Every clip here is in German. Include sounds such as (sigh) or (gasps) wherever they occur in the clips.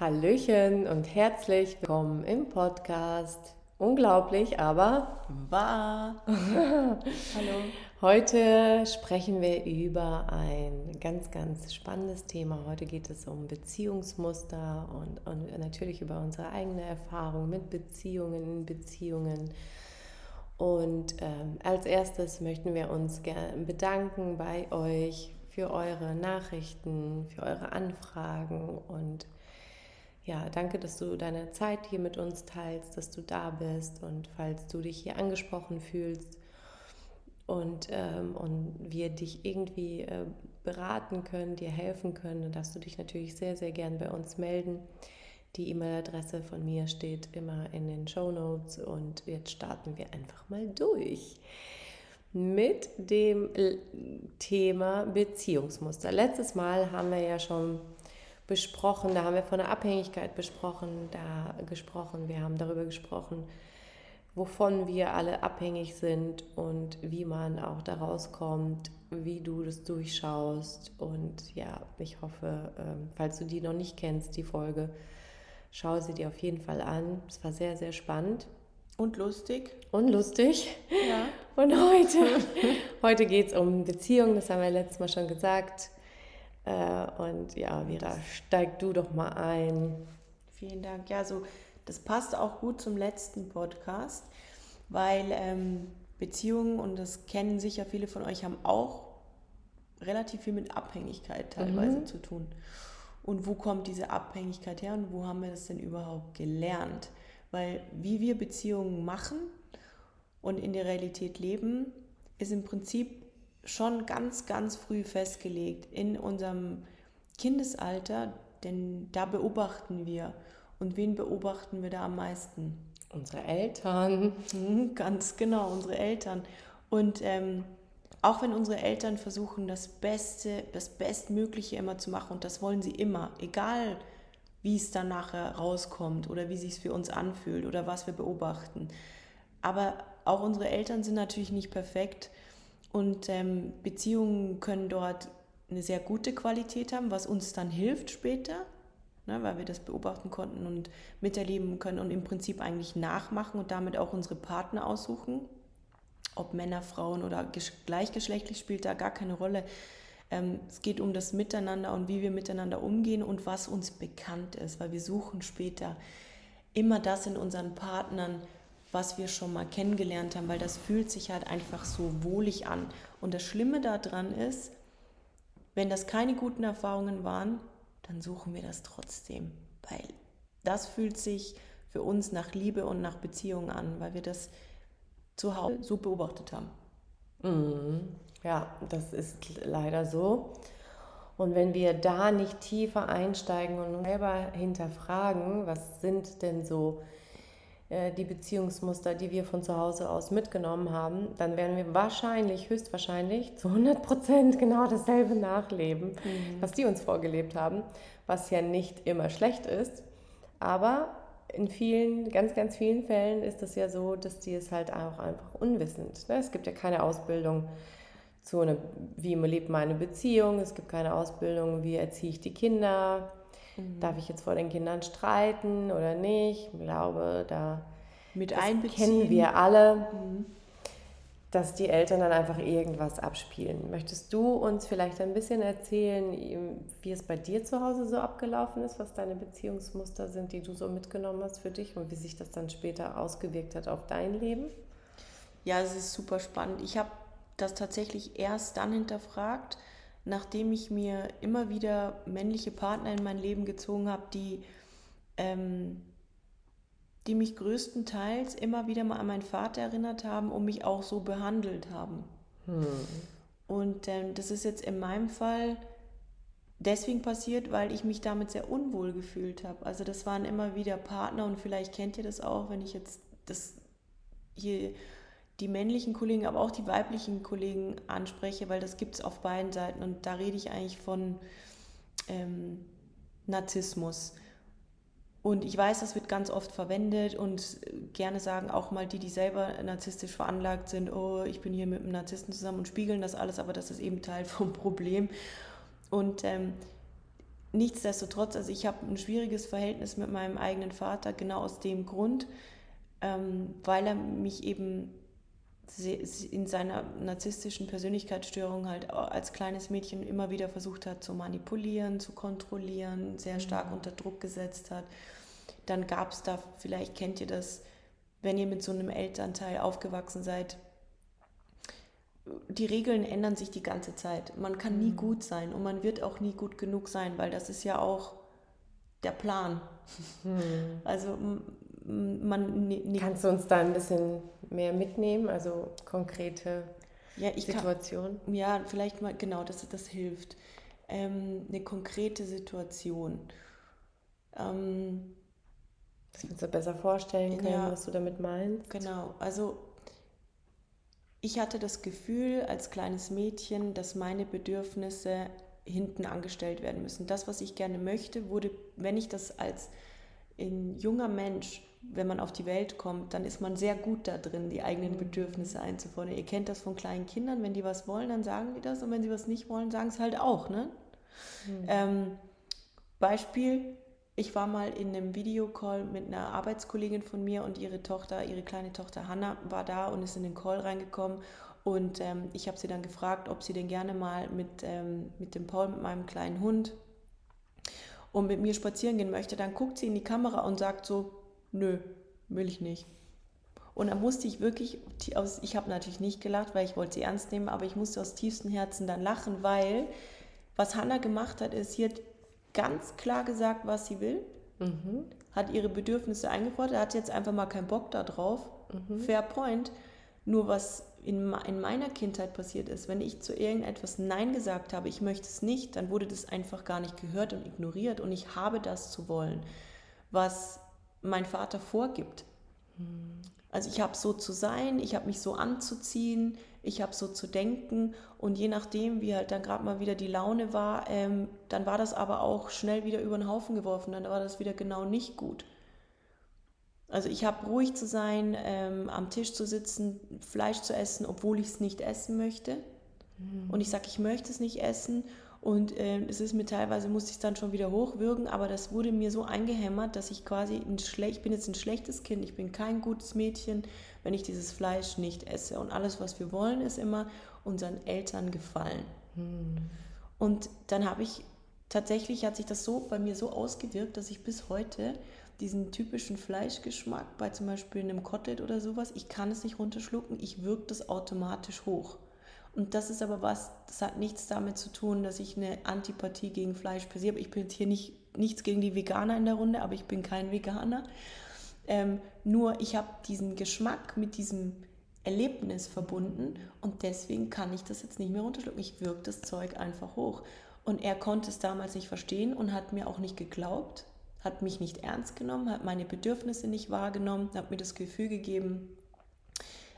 Hallöchen und herzlich willkommen im Podcast. Unglaublich, aber wahr. (laughs) Hallo. Heute sprechen wir über ein ganz, ganz spannendes Thema. Heute geht es um Beziehungsmuster und, und natürlich über unsere eigene Erfahrung mit Beziehungen, Beziehungen. Und ähm, als erstes möchten wir uns gerne bedanken bei euch für eure Nachrichten, für eure Anfragen und ja, danke, dass du deine Zeit hier mit uns teilst, dass du da bist und falls du dich hier angesprochen fühlst und, ähm, und wir dich irgendwie äh, beraten können, dir helfen können, dann darfst du dich natürlich sehr, sehr gern bei uns melden. Die E-Mail-Adresse von mir steht immer in den Show Notes und jetzt starten wir einfach mal durch mit dem Thema Beziehungsmuster. Letztes Mal haben wir ja schon besprochen, da haben wir von der Abhängigkeit besprochen, da gesprochen, wir haben darüber gesprochen, wovon wir alle abhängig sind und wie man auch da rauskommt, wie du das durchschaust. Und ja, ich hoffe, ähm, falls du die noch nicht kennst, die Folge, schau sie dir auf jeden Fall an. Es war sehr, sehr spannend. Und lustig. Und lustig. Ja. Und heute, (laughs) heute geht es um Beziehungen, das haben wir letztes Mal schon gesagt. Äh, und ja, Vera, steig du doch mal ein. Vielen Dank. Ja, so das passt auch gut zum letzten Podcast, weil ähm, Beziehungen, und das kennen sicher viele von euch, haben auch relativ viel mit Abhängigkeit teilweise mhm. zu tun. Und wo kommt diese Abhängigkeit her und wo haben wir das denn überhaupt gelernt? Weil wie wir Beziehungen machen und in der Realität leben, ist im Prinzip schon ganz, ganz früh festgelegt in unserem Kindesalter, denn da beobachten wir. Und wen beobachten wir da am meisten? Unsere Eltern. Mhm, ganz genau, unsere Eltern. Und ähm, auch wenn unsere Eltern versuchen, das Beste, das Bestmögliche immer zu machen, und das wollen sie immer, egal wie es dann nachher rauskommt oder wie sich es für uns anfühlt oder was wir beobachten. Aber auch unsere Eltern sind natürlich nicht perfekt und ähm, Beziehungen können dort eine sehr gute Qualität haben, was uns dann hilft später, ne, weil wir das beobachten konnten und miterleben können und im Prinzip eigentlich nachmachen und damit auch unsere Partner aussuchen. Ob Männer, Frauen oder gleichgeschlechtlich spielt da gar keine Rolle. Ähm, es geht um das Miteinander und wie wir miteinander umgehen und was uns bekannt ist, weil wir suchen später immer das in unseren Partnern, was wir schon mal kennengelernt haben, weil das fühlt sich halt einfach so wohlig an. Und das Schlimme daran ist, wenn das keine guten Erfahrungen waren, dann suchen wir das trotzdem, weil das fühlt sich für uns nach Liebe und nach Beziehung an, weil wir das zu Hause so beobachtet haben. Mhm. Ja, das ist leider so. Und wenn wir da nicht tiefer einsteigen und selber hinterfragen, was sind denn so die Beziehungsmuster, die wir von zu Hause aus mitgenommen haben, dann werden wir wahrscheinlich, höchstwahrscheinlich zu 100 Prozent genau dasselbe nachleben, mhm. was die uns vorgelebt haben, was ja nicht immer schlecht ist. Aber in vielen, ganz, ganz vielen Fällen ist es ja so, dass die es halt auch einfach unwissend. Ne? Es gibt ja keine Ausbildung zu einer, wie lebt meine Beziehung, es gibt keine Ausbildung, wie erziehe ich die Kinder, Mhm. Darf ich jetzt vor den Kindern streiten oder nicht? Ich glaube, da mit kennen wir alle, mhm. dass die Eltern dann einfach irgendwas abspielen. Möchtest du uns vielleicht ein bisschen erzählen, wie es bei dir zu Hause so abgelaufen ist, was deine Beziehungsmuster sind, die du so mitgenommen hast für dich und wie sich das dann später ausgewirkt hat auf dein Leben? Ja, es ist super spannend. Ich habe das tatsächlich erst dann hinterfragt, nachdem ich mir immer wieder männliche Partner in mein Leben gezogen habe, die, ähm, die mich größtenteils immer wieder mal an meinen Vater erinnert haben und mich auch so behandelt haben. Hm. Und ähm, das ist jetzt in meinem Fall deswegen passiert, weil ich mich damit sehr unwohl gefühlt habe. Also das waren immer wieder Partner und vielleicht kennt ihr das auch, wenn ich jetzt das hier die männlichen Kollegen, aber auch die weiblichen Kollegen anspreche, weil das gibt es auf beiden Seiten. Und da rede ich eigentlich von ähm, Narzissmus. Und ich weiß, das wird ganz oft verwendet und gerne sagen auch mal die, die selber narzisstisch veranlagt sind, oh, ich bin hier mit einem Narzissten zusammen und spiegeln das alles, aber das ist eben Teil vom (laughs) Problem. Und ähm, nichtsdestotrotz, also ich habe ein schwieriges Verhältnis mit meinem eigenen Vater, genau aus dem Grund, ähm, weil er mich eben in seiner narzisstischen Persönlichkeitsstörung halt als kleines Mädchen immer wieder versucht hat zu manipulieren, zu kontrollieren, sehr stark mhm. unter Druck gesetzt hat. Dann gab es da, vielleicht kennt ihr das, wenn ihr mit so einem Elternteil aufgewachsen seid, die Regeln ändern sich die ganze Zeit. Man kann nie mhm. gut sein und man wird auch nie gut genug sein, weil das ist ja auch der Plan. Mhm. Also man. Kannst du uns da ein bisschen mehr mitnehmen, also konkrete ja, Situationen? ja, vielleicht mal, genau, dass das hilft. Ähm, eine konkrete Situation. Ähm, dass wir uns da besser vorstellen können, ja, was du damit meinst. Genau, also ich hatte das Gefühl als kleines Mädchen, dass meine Bedürfnisse hinten angestellt werden müssen. Das, was ich gerne möchte, wurde, wenn ich das als ein junger Mensch, wenn man auf die Welt kommt, dann ist man sehr gut da drin, die eigenen mhm. Bedürfnisse einzufordern. Ihr kennt das von kleinen Kindern, wenn die was wollen, dann sagen die das und wenn sie was nicht wollen, sagen es halt auch. Ne? Mhm. Ähm, Beispiel, ich war mal in einem Videocall mit einer Arbeitskollegin von mir und ihre Tochter, ihre kleine Tochter Hanna war da und ist in den Call reingekommen. Und ähm, ich habe sie dann gefragt, ob sie denn gerne mal mit, ähm, mit dem Paul, mit meinem kleinen Hund, und mit mir spazieren gehen möchte. Dann guckt sie in die Kamera und sagt so, nö, will ich nicht. Und dann musste ich wirklich, ich habe natürlich nicht gelacht, weil ich wollte sie ernst nehmen, aber ich musste aus tiefstem Herzen dann lachen, weil was Hanna gemacht hat, ist, sie hat ganz klar gesagt, was sie will, mhm. hat ihre Bedürfnisse eingefordert, hat jetzt einfach mal keinen Bock da drauf. Mhm. Fair point. Nur was in, in meiner Kindheit passiert ist, wenn ich zu irgendetwas Nein gesagt habe, ich möchte es nicht, dann wurde das einfach gar nicht gehört und ignoriert und ich habe das zu wollen, was mein Vater vorgibt. Also ich habe so zu sein, ich habe mich so anzuziehen, ich habe so zu denken und je nachdem, wie halt dann gerade mal wieder die Laune war, ähm, dann war das aber auch schnell wieder über den Haufen geworfen, dann war das wieder genau nicht gut. Also ich habe ruhig zu sein, ähm, am Tisch zu sitzen, Fleisch zu essen, obwohl ich es nicht essen möchte. Mhm. Und ich sage, ich möchte es nicht essen und äh, es ist mir teilweise, musste ich es dann schon wieder hochwürgen, aber das wurde mir so eingehämmert, dass ich quasi, ein ich bin jetzt ein schlechtes Kind, ich bin kein gutes Mädchen, wenn ich dieses Fleisch nicht esse. Und alles, was wir wollen, ist immer unseren Eltern gefallen. Hm. Und dann habe ich, tatsächlich hat sich das so bei mir so ausgewirkt, dass ich bis heute diesen typischen Fleischgeschmack bei zum Beispiel einem Kotelett oder sowas, ich kann es nicht runterschlucken, ich wirke das automatisch hoch. Und das ist aber was, das hat nichts damit zu tun, dass ich eine Antipathie gegen Fleisch per se habe. Ich bin jetzt hier nicht, nichts gegen die Veganer in der Runde, aber ich bin kein Veganer. Ähm, nur ich habe diesen Geschmack mit diesem Erlebnis verbunden und deswegen kann ich das jetzt nicht mehr runterschlucken. Ich wirke das Zeug einfach hoch. Und er konnte es damals nicht verstehen und hat mir auch nicht geglaubt, hat mich nicht ernst genommen, hat meine Bedürfnisse nicht wahrgenommen, hat mir das Gefühl gegeben,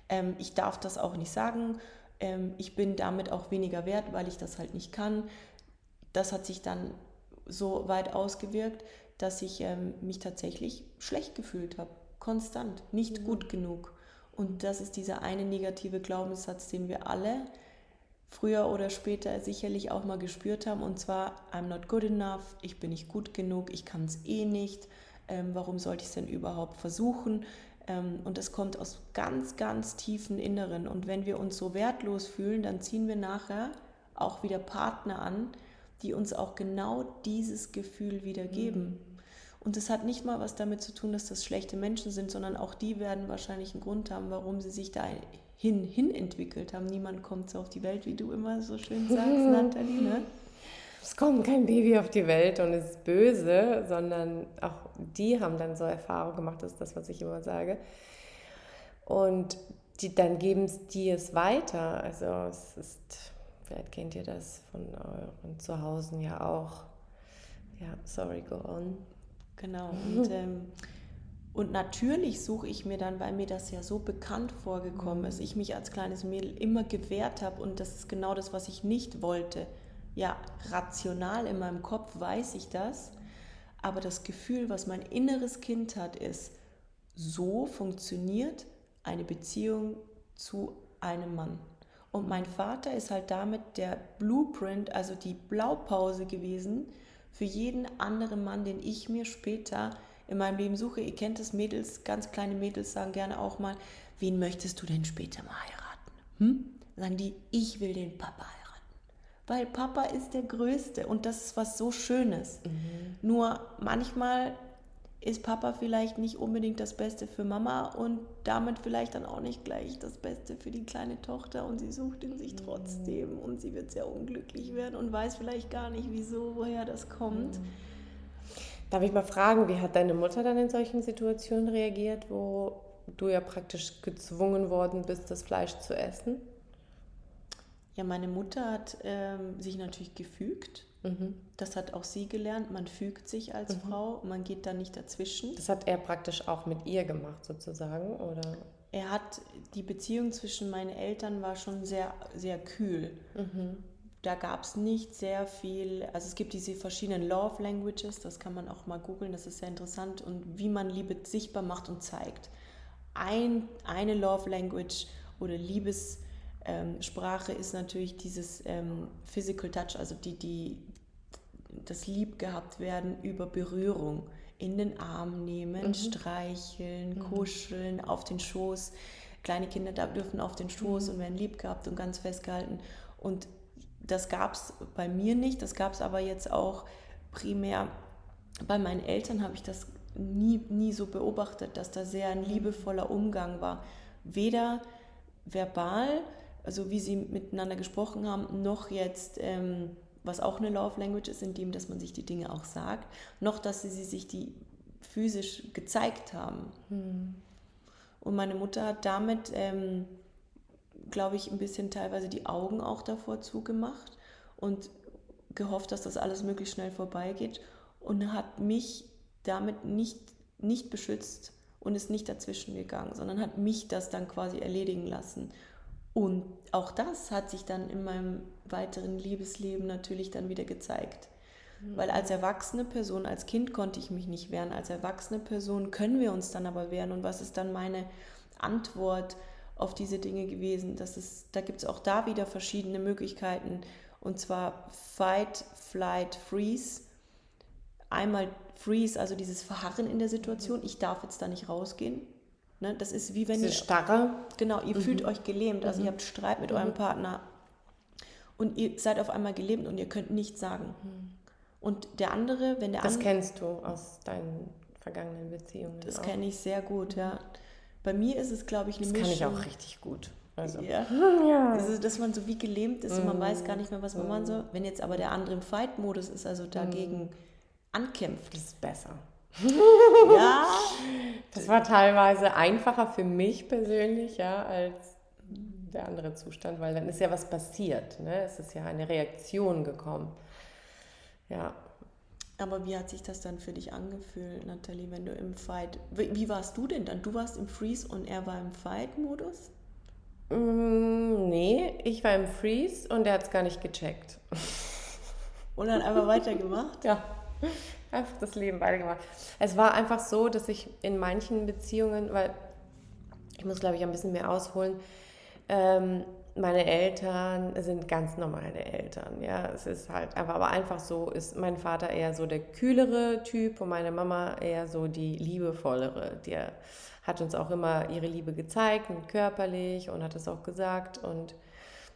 ähm, ich darf das auch nicht sagen ähm, ich bin damit auch weniger wert, weil ich das halt nicht kann. Das hat sich dann so weit ausgewirkt, dass ich ähm, mich tatsächlich schlecht gefühlt habe, konstant, nicht mhm. gut genug. Und das ist dieser eine negative Glaubenssatz, den wir alle früher oder später sicherlich auch mal gespürt haben. Und zwar, I'm not good enough, ich bin nicht gut genug, ich kann es eh nicht. Ähm, warum sollte ich es denn überhaupt versuchen? Ähm, und das kommt aus ganz, ganz tiefen Inneren. Und wenn wir uns so wertlos fühlen, dann ziehen wir nachher auch wieder Partner an, die uns auch genau dieses Gefühl wieder geben. Mhm. Und es hat nicht mal was damit zu tun, dass das schlechte Menschen sind, sondern auch die werden wahrscheinlich einen Grund haben, warum sie sich da hin, hin entwickelt haben. Niemand kommt so auf die Welt, wie du immer so schön sagst, (laughs) Nathalie. Ne? Es kommt kein Baby auf die Welt und ist böse, sondern auch die haben dann so Erfahrungen gemacht, das ist das, was ich immer sage. Und die, dann geben es die es weiter. Also es ist, vielleicht kennt ihr das von euren Zuhause ja auch. Ja, sorry, go on. Genau. Und, ähm, und natürlich suche ich mir dann, weil mir das ja so bekannt vorgekommen ist, ich mich als kleines Mädel immer gewehrt habe und das ist genau das, was ich nicht wollte ja, rational in meinem Kopf weiß ich das, aber das Gefühl, was mein inneres Kind hat, ist, so funktioniert eine Beziehung zu einem Mann. Und mein Vater ist halt damit der Blueprint, also die Blaupause gewesen für jeden anderen Mann, den ich mir später in meinem Leben suche. Ihr kennt es, Mädels, ganz kleine Mädels sagen gerne auch mal, wen möchtest du denn später mal heiraten? Hm? Sagen die, ich will den Papa heiraten. Weil Papa ist der Größte und das ist was so Schönes. Mhm. Nur manchmal ist Papa vielleicht nicht unbedingt das Beste für Mama und damit vielleicht dann auch nicht gleich das Beste für die kleine Tochter und sie sucht ihn sich trotzdem und sie wird sehr unglücklich werden und weiß vielleicht gar nicht, wieso, woher das kommt. Darf ich mal fragen, wie hat deine Mutter dann in solchen Situationen reagiert, wo du ja praktisch gezwungen worden bist, das Fleisch zu essen? Ja, meine Mutter hat ähm, sich natürlich gefügt Mhm. Das hat auch sie gelernt. Man fügt sich als mhm. Frau, man geht da nicht dazwischen. Das hat er praktisch auch mit ihr gemacht, sozusagen, oder? Er hat die Beziehung zwischen meinen Eltern war schon sehr, sehr kühl. Mhm. Da gab es nicht sehr viel, also es gibt diese verschiedenen Love Languages, das kann man auch mal googeln, das ist sehr interessant und wie man Liebe sichtbar macht und zeigt. Ein, eine Love Language oder Liebessprache ähm, ist natürlich dieses ähm, Physical Touch, also die, die, das Lieb gehabt werden über Berührung. In den Arm nehmen, mhm. streicheln, mhm. kuscheln, auf den Schoß. Kleine Kinder dürfen auf den Schoß mhm. und werden lieb gehabt und ganz festgehalten. Und das gab es bei mir nicht, das gab es aber jetzt auch primär bei meinen Eltern habe ich das nie, nie so beobachtet, dass da sehr ein liebevoller Umgang war. Weder verbal, also wie sie miteinander gesprochen haben, noch jetzt ähm, was auch eine Love Language ist, indem dass man sich die Dinge auch sagt, noch dass sie, sie sich die physisch gezeigt haben. Hm. Und meine Mutter hat damit, ähm, glaube ich, ein bisschen teilweise die Augen auch davor zugemacht und gehofft, dass das alles möglichst schnell vorbeigeht und hat mich damit nicht, nicht beschützt und ist nicht dazwischen gegangen, sondern hat mich das dann quasi erledigen lassen. Und auch das hat sich dann in meinem weiteren Liebesleben natürlich dann wieder gezeigt. Mhm. Weil als erwachsene Person, als Kind konnte ich mich nicht wehren, als erwachsene Person können wir uns dann aber wehren. Und was ist dann meine Antwort auf diese Dinge gewesen? Das ist, da gibt es auch da wieder verschiedene Möglichkeiten. Und zwar Fight, Flight, Freeze. Einmal Freeze, also dieses Verharren in der Situation. Ich darf jetzt da nicht rausgehen. Ne? Das ist wie wenn Diese ihr. Starre. Genau, ihr mhm. fühlt euch gelähmt. Also mhm. ihr habt Streit mit mhm. eurem Partner und ihr seid auf einmal gelähmt und ihr könnt nichts sagen. Mhm. Und der andere, wenn der das andere. Das kennst du aus deinen vergangenen Beziehungen. Das kenne ich sehr gut, ja. Bei mir ist es, glaube ich, eine das Mischung. Das kann ich auch richtig gut. Also. Ja. (laughs) ja. Also, dass man so wie gelähmt ist und man weiß gar nicht mehr, was man machen soll. Wenn jetzt aber der andere im Fight-Modus ist, also dagegen ankämpft. Das ist besser. (laughs) ja. Das war teilweise einfacher für mich persönlich, ja, als der andere Zustand, weil dann ist ja was passiert. Ne? Es ist ja eine Reaktion gekommen. Ja. Aber wie hat sich das dann für dich angefühlt, Nathalie, wenn du im Fight. Wie, wie warst du denn dann? Du warst im Freeze und er war im Fight-Modus? Mm, nee, ich war im Freeze und er hat es gar nicht gecheckt. Und dann einfach weitergemacht? (laughs) Ja einfach das Leben weitergemacht. Es war einfach so, dass ich in manchen Beziehungen, weil ich muss, glaube ich, ein bisschen mehr ausholen, ähm, meine Eltern sind ganz normale Eltern, ja. Es ist halt einfach, aber einfach so ist mein Vater eher so der kühlere Typ und meine Mama eher so die liebevollere. Der hat uns auch immer ihre Liebe gezeigt und körperlich und hat es auch gesagt und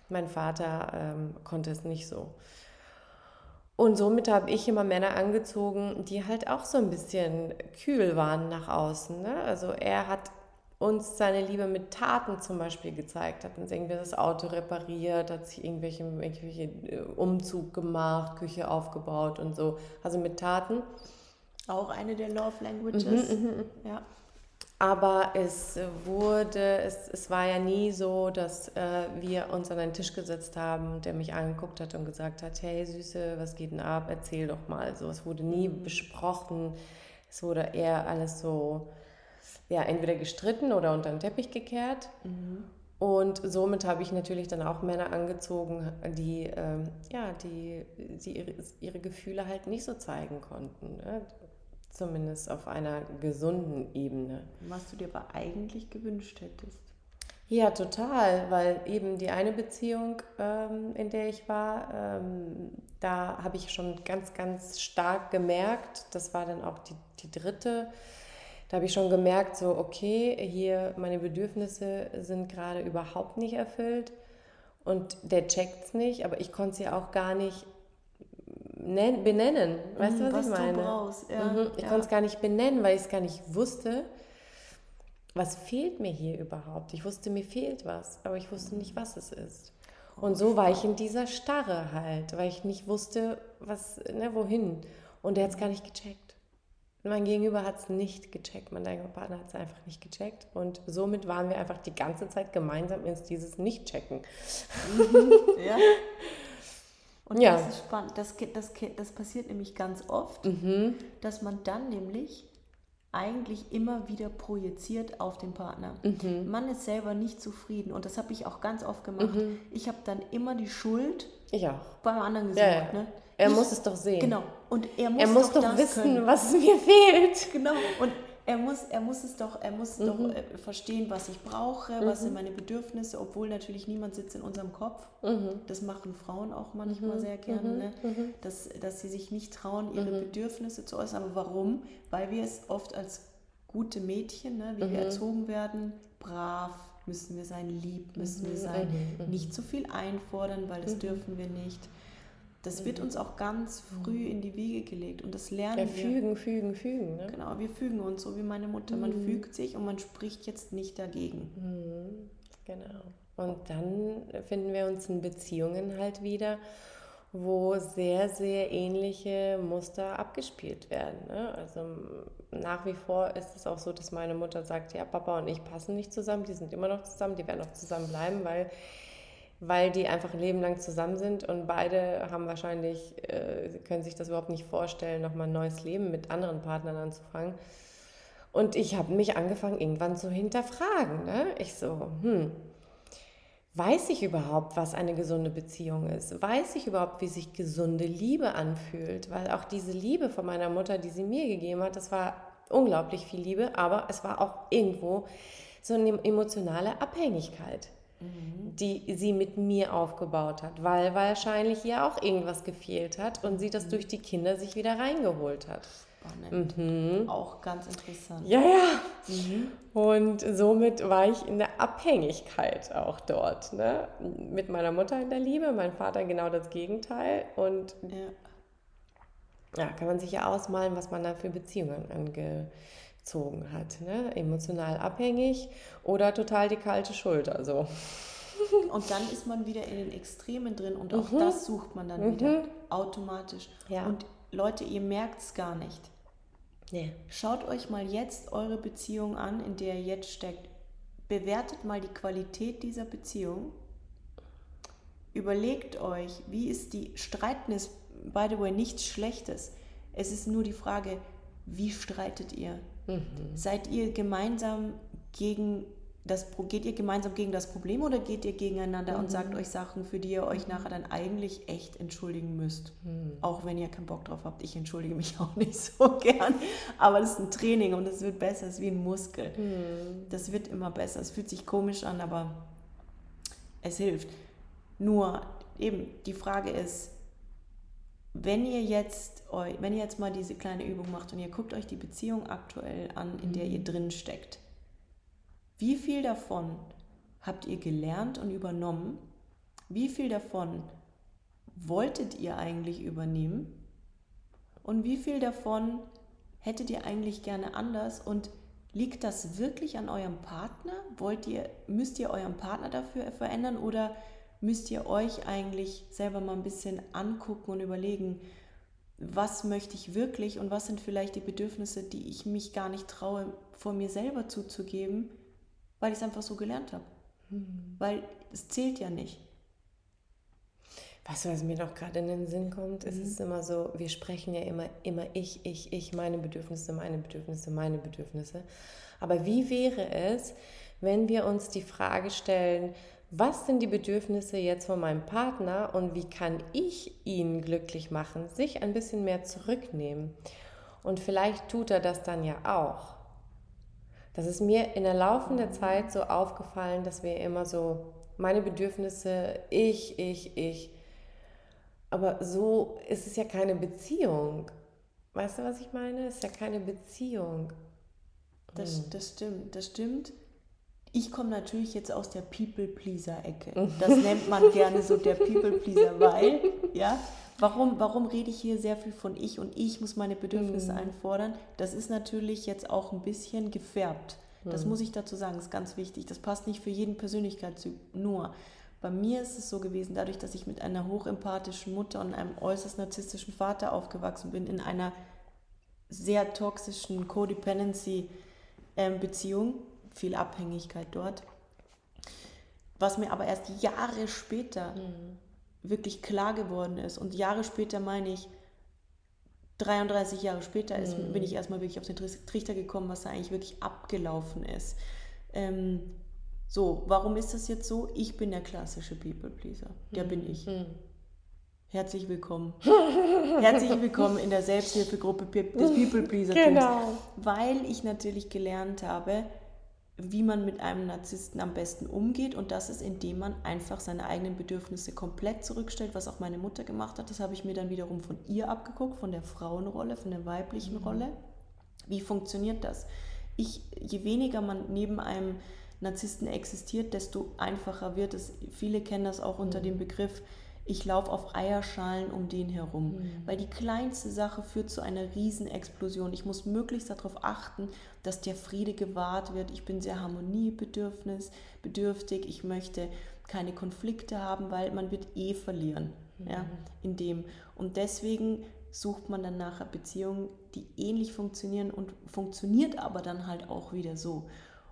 mein Vater ähm, konnte es nicht so. Und somit habe ich immer Männer angezogen, die halt auch so ein bisschen kühl waren nach außen. Ne? Also er hat uns seine Liebe mit Taten zum Beispiel gezeigt, hat uns irgendwie das Auto repariert, hat sich irgendwelche, irgendwelche äh, Umzug gemacht, Küche aufgebaut und so. Also mit Taten. Auch eine der Love Languages. Mhm, mhm. ja. Aber es wurde, es, es war ja nie so, dass äh, wir uns an einen Tisch gesetzt haben, der mich angeguckt hat und gesagt hat, hey Süße, was geht denn ab? Erzähl doch mal. So, es wurde nie besprochen. Es wurde eher alles so, ja, entweder gestritten oder unter den Teppich gekehrt. Mhm. Und somit habe ich natürlich dann auch Männer angezogen, die, ähm, ja, die, die ihre, ihre, Gefühle halt nicht so zeigen konnten. Ne? Zumindest auf einer gesunden Ebene. Was du dir aber eigentlich gewünscht hättest. Ja, total, weil eben die eine Beziehung, ähm, in der ich war, ähm, da habe ich schon ganz, ganz stark gemerkt, das war dann auch die, die dritte, da habe ich schon gemerkt, so, okay, hier meine Bedürfnisse sind gerade überhaupt nicht erfüllt und der checkt es nicht, aber ich konnte es ja auch gar nicht benennen. Weißt mhm, du, was, was ich meine? Du brauchst. Ja, mhm. Ich ja. konnte es gar nicht benennen, weil ich es gar nicht wusste was fehlt mir hier überhaupt? Ich wusste, mir fehlt was, aber ich wusste nicht, was es ist. Und so war ich in dieser Starre halt, weil ich nicht wusste, was, ne, wohin. Und der hat es gar nicht gecheckt. Mein Gegenüber hat es nicht gecheckt, mein Partner hat es einfach nicht gecheckt. Und somit waren wir einfach die ganze Zeit gemeinsam ins dieses Nicht-Checken. Mhm, ja. (laughs) Und ja. das ist spannend. Das, das, das passiert nämlich ganz oft, mhm. dass man dann nämlich eigentlich immer wieder projiziert auf den Partner. Mhm. Man ist selber nicht zufrieden und das habe ich auch ganz oft gemacht. Mhm. Ich habe dann immer die Schuld ich auch. beim anderen gesucht. Ja, ja. Ne? Er ich, muss es doch sehen. Genau. Und er muss, er muss doch, doch wissen, können. was mir fehlt. Genau. Und er muss, er muss es doch, er muss mhm. doch äh, verstehen, was ich brauche, mhm. was sind meine Bedürfnisse, obwohl natürlich niemand sitzt in unserem Kopf. Mhm. Das machen Frauen auch manchmal mhm. sehr gerne, mhm. ne? Mhm. dass, dass sie sich nicht trauen, ihre Bedürfnisse zu äußern. Aber warum? Weil wir es oft als gute Mädchen, ne, wie wir erzogen werden, brav müssen wir sein, lieb müssen wir sein, nicht zu viel einfordern, weil das dürfen wir nicht. Das wird uns auch ganz früh in die Wiege gelegt und das lernen ja, wir. Fügen, fügen, fügen. Ne? Genau, wir fügen uns, so wie meine Mutter. Man mhm. fügt sich und man spricht jetzt nicht dagegen. Mhm. Genau. Und dann finden wir uns in Beziehungen halt wieder, wo sehr, sehr ähnliche Muster abgespielt werden. Ne? Also nach wie vor ist es auch so, dass meine Mutter sagt, ja, Papa und ich passen nicht zusammen, die sind immer noch zusammen, die werden auch zusammenbleiben, weil weil die einfach ein Leben lang zusammen sind und beide haben wahrscheinlich, äh, können sich das überhaupt nicht vorstellen, nochmal ein neues Leben mit anderen Partnern anzufangen. Und ich habe mich angefangen, irgendwann zu hinterfragen. Ne? Ich so, hm, weiß ich überhaupt, was eine gesunde Beziehung ist? Weiß ich überhaupt, wie sich gesunde Liebe anfühlt? Weil auch diese Liebe von meiner Mutter, die sie mir gegeben hat, das war unglaublich viel Liebe, aber es war auch irgendwo so eine emotionale Abhängigkeit die sie mit mir aufgebaut hat, weil wahrscheinlich ihr auch irgendwas gefehlt hat und sie das mhm. durch die Kinder sich wieder reingeholt hat. Spannend. Mhm. Auch ganz interessant. Ja, ja. Mhm. Und somit war ich in der Abhängigkeit auch dort. Ne? Mit meiner Mutter in der Liebe, mein Vater genau das Gegenteil. Und ja, ja kann man sich ja ausmalen, was man da für Beziehungen ange gezogen hat. Ne? Emotional abhängig oder total die kalte Schulter. So. (laughs) Und dann ist man wieder in den Extremen drin und auch mhm. das sucht man dann mhm. wieder automatisch. Ja. Und Leute, ihr merkt es gar nicht. Nee. Schaut euch mal jetzt eure Beziehung an, in der ihr jetzt steckt. Bewertet mal die Qualität dieser Beziehung. Überlegt euch, wie ist die Streiten ist, by the way, nichts Schlechtes. Es ist nur die Frage, wie streitet ihr? Mhm. Seid ihr gemeinsam gegen das, geht ihr gemeinsam gegen das Problem oder geht ihr gegeneinander mhm. und sagt euch Sachen, für die ihr euch mhm. nachher dann eigentlich echt entschuldigen müsst? Mhm. Auch wenn ihr keinen Bock drauf habt. Ich entschuldige mich (laughs) auch nicht so gern. Aber das ist ein Training und es wird besser. Es ist wie ein Muskel. Mhm. Das wird immer besser. Es fühlt sich komisch an, aber es hilft. Nur eben, die Frage ist, wenn ihr jetzt wenn ihr jetzt mal diese kleine Übung macht und ihr guckt euch die Beziehung aktuell an, in der ihr mhm. drin steckt, wie viel davon habt ihr gelernt und übernommen? Wie viel davon wolltet ihr eigentlich übernehmen? Und wie viel davon hättet ihr eigentlich gerne anders? Und liegt das wirklich an eurem Partner? Wollt ihr, müsst ihr euren Partner dafür verändern oder müsst ihr euch eigentlich selber mal ein bisschen angucken und überlegen, was möchte ich wirklich und was sind vielleicht die Bedürfnisse, die ich mich gar nicht traue, vor mir selber zuzugeben, weil ich es einfach so gelernt habe. Mhm. Weil es zählt ja nicht. Weißt du, was mir noch gerade in den Sinn kommt? Mhm. Es ist immer so, wir sprechen ja immer, immer ich, ich, ich, meine Bedürfnisse, meine Bedürfnisse, meine Bedürfnisse. Aber wie wäre es, wenn wir uns die Frage stellen, was sind die Bedürfnisse jetzt von meinem Partner und wie kann ich ihn glücklich machen, sich ein bisschen mehr zurücknehmen. Und vielleicht tut er das dann ja auch. Das ist mir in der laufenden Zeit so aufgefallen, dass wir immer so meine Bedürfnisse, ich, ich, ich. Aber so ist es ja keine Beziehung. Weißt du, was ich meine? Es ist ja keine Beziehung. Das, hm. das stimmt, das stimmt. Ich komme natürlich jetzt aus der People-Pleaser-Ecke. Das nennt man gerne so der People-Pleaser, weil, ja, warum, warum rede ich hier sehr viel von ich und ich muss meine Bedürfnisse mhm. einfordern? Das ist natürlich jetzt auch ein bisschen gefärbt. Das mhm. muss ich dazu sagen, ist ganz wichtig. Das passt nicht für jeden Persönlichkeitstyp. Nur, bei mir ist es so gewesen, dadurch, dass ich mit einer hochempathischen Mutter und einem äußerst narzisstischen Vater aufgewachsen bin, in einer sehr toxischen Codependency-Beziehung, ähm, viel Abhängigkeit dort. Was mir aber erst Jahre später mhm. wirklich klar geworden ist. Und Jahre später meine ich, 33 Jahre später ist, mhm. bin ich erstmal wirklich auf den Trichter gekommen, was da eigentlich wirklich abgelaufen ist. Ähm, so, warum ist das jetzt so? Ich bin der klassische People Pleaser. Der mhm. bin ich. Mhm. Herzlich willkommen. (laughs) Herzlich willkommen in der Selbsthilfegruppe des People Pleaser. Genau. Weil ich natürlich gelernt habe, wie man mit einem Narzissten am besten umgeht. Und das ist, indem man einfach seine eigenen Bedürfnisse komplett zurückstellt, was auch meine Mutter gemacht hat. Das habe ich mir dann wiederum von ihr abgeguckt, von der Frauenrolle, von der weiblichen mhm. Rolle. Wie funktioniert das? Ich, je weniger man neben einem Narzissten existiert, desto einfacher wird es. Viele kennen das auch unter mhm. dem Begriff, ich laufe auf Eierschalen um den herum. Mhm. Weil die kleinste Sache führt zu einer Riesenexplosion. Ich muss möglichst darauf achten, dass der Friede gewahrt wird. Ich bin sehr harmoniebedürftig. Ich möchte keine Konflikte haben, weil man wird eh verlieren. Mhm. Ja, in dem. Und deswegen sucht man dann nachher Beziehungen, die ähnlich funktionieren und funktioniert aber dann halt auch wieder so.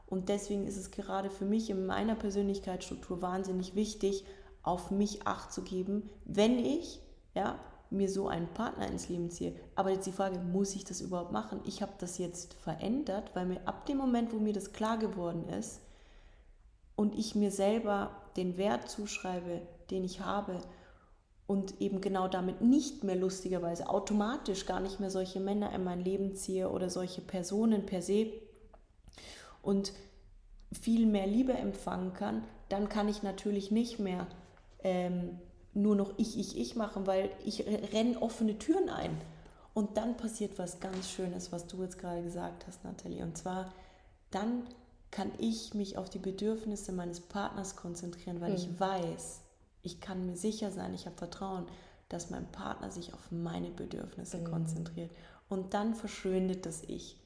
Und deswegen ist es gerade für mich in meiner Persönlichkeitsstruktur wahnsinnig wichtig, auf mich Acht zu geben, wenn ich ja, mir so einen Partner ins Leben ziehe. Aber jetzt die Frage, muss ich das überhaupt machen? Ich habe das jetzt verändert, weil mir ab dem Moment, wo mir das klar geworden ist und ich mir selber den Wert zuschreibe, den ich habe und eben genau damit nicht mehr lustigerweise automatisch gar nicht mehr solche Männer in mein Leben ziehe oder solche Personen per se und viel mehr Liebe empfangen kann, dann kann ich natürlich nicht mehr ähm, nur noch ich, ich, ich machen, weil ich renne offene Türen ein. Und dann passiert was ganz Schönes, was du jetzt gerade gesagt hast, Nathalie. Und zwar, dann kann ich mich auf die Bedürfnisse meines Partners konzentrieren, weil mhm. ich weiß, ich kann mir sicher sein, ich habe Vertrauen, dass mein Partner sich auf meine Bedürfnisse mhm. konzentriert. Und dann verschwindet das Ich.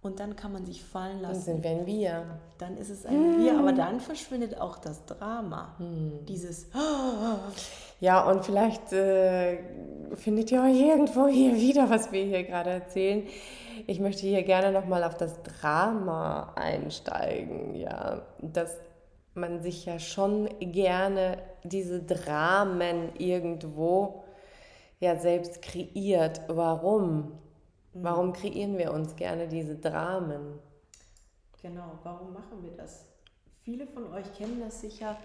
Und dann kann man sich fallen lassen. Dann sind wir ein Wir. Dann ist es ein Wir, aber dann verschwindet auch das Drama. Hm. Dieses. (gasps) Ja, und vielleicht äh, findet ihr euch irgendwo hier wieder, was wir hier gerade erzählen. Ich möchte hier gerne nochmal auf das Drama einsteigen. Ja, dass man sich ja schon gerne diese Dramen irgendwo ja selbst kreiert. Warum? Warum kreieren wir uns gerne diese Dramen? Genau, warum machen wir das? Viele von euch kennen das sicher.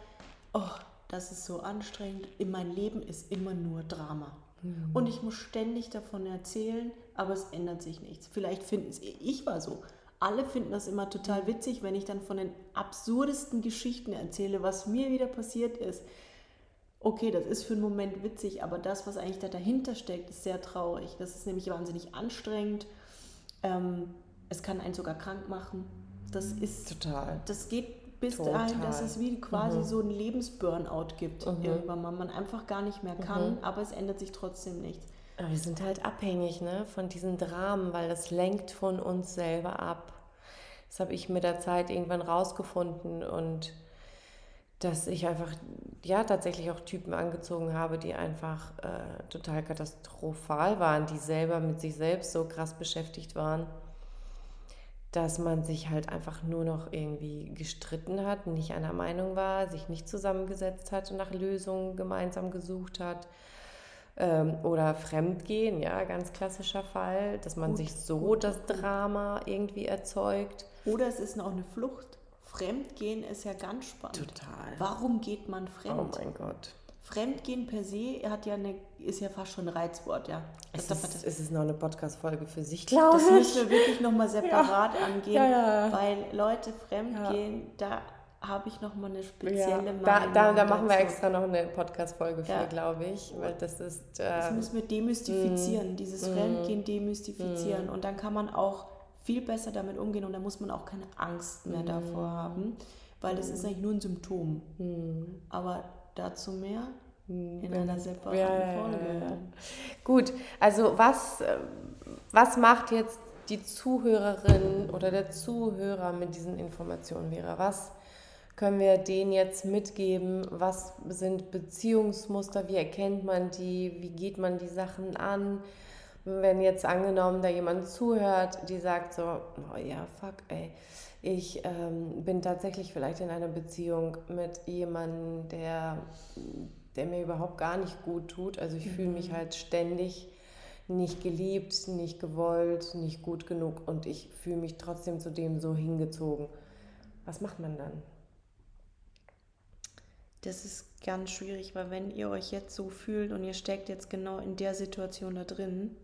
Oh, das ist so anstrengend. In meinem Leben ist immer nur Drama. Mhm. Und ich muss ständig davon erzählen, aber es ändert sich nichts. Vielleicht finden es, ich war so. Alle finden das immer total witzig, wenn ich dann von den absurdesten Geschichten erzähle, was mir wieder passiert ist okay, das ist für einen Moment witzig, aber das, was eigentlich da dahinter steckt, ist sehr traurig. Das ist nämlich wahnsinnig anstrengend. Ähm, es kann einen sogar krank machen. Das ist total. Das geht bis total. dahin, dass es wie quasi mhm. so ein Lebensburnout gibt mhm. irgendwann mal. Man einfach gar nicht mehr kann, mhm. aber es ändert sich trotzdem nichts. Aber wir sind halt abhängig ne, von diesen Dramen, weil das lenkt von uns selber ab. Das habe ich mit der Zeit irgendwann rausgefunden und dass ich einfach ja tatsächlich auch Typen angezogen habe, die einfach äh, total katastrophal waren, die selber mit sich selbst so krass beschäftigt waren, dass man sich halt einfach nur noch irgendwie gestritten hat, nicht einer Meinung war, sich nicht zusammengesetzt hat und nach Lösungen gemeinsam gesucht hat. Ähm, oder Fremdgehen, ja, ganz klassischer Fall, dass man gut, sich so gut, das Drama irgendwie erzeugt. Oder es ist auch eine Flucht. Fremdgehen ist ja ganz spannend. Total. Warum geht man fremd? Oh mein Gott. Fremdgehen per se hat ja eine, ist ja fast schon ein Reizwort, ja. Es ist, es ist noch eine Podcast-Folge für sich, glaube ich. Das müssen wir wirklich nochmal separat ja. angehen, ja, ja. weil Leute Fremdgehen, da habe ich nochmal eine spezielle Meinung. Da, da, da machen wir extra noch eine Podcast-Folge für, glaube ich, weil das ist... Äh, das müssen wir demystifizieren, mm, dieses mm, Fremdgehen demystifizieren mm. und dann kann man auch viel besser damit umgehen und da muss man auch keine Angst mehr mm. davor haben, weil das ist mm. eigentlich nur ein Symptom. Mm. Aber dazu mehr in einer separaten ja, Folge. Gut, also was, äh, was macht jetzt die Zuhörerin oder der Zuhörer mit diesen Informationen, Vera? Was können wir denen jetzt mitgeben? Was sind Beziehungsmuster? Wie erkennt man die? Wie geht man die Sachen an? Wenn jetzt angenommen da jemand zuhört, die sagt so, oh ja, fuck, ey, ich ähm, bin tatsächlich vielleicht in einer Beziehung mit jemandem, der, der mir überhaupt gar nicht gut tut. Also ich mhm. fühle mich mhm. halt ständig nicht geliebt, nicht gewollt, nicht gut genug und ich fühle mich trotzdem zu dem so hingezogen. Was macht man dann? Das ist ganz schwierig, weil wenn ihr euch jetzt so fühlt und ihr steckt jetzt genau in der Situation da drin,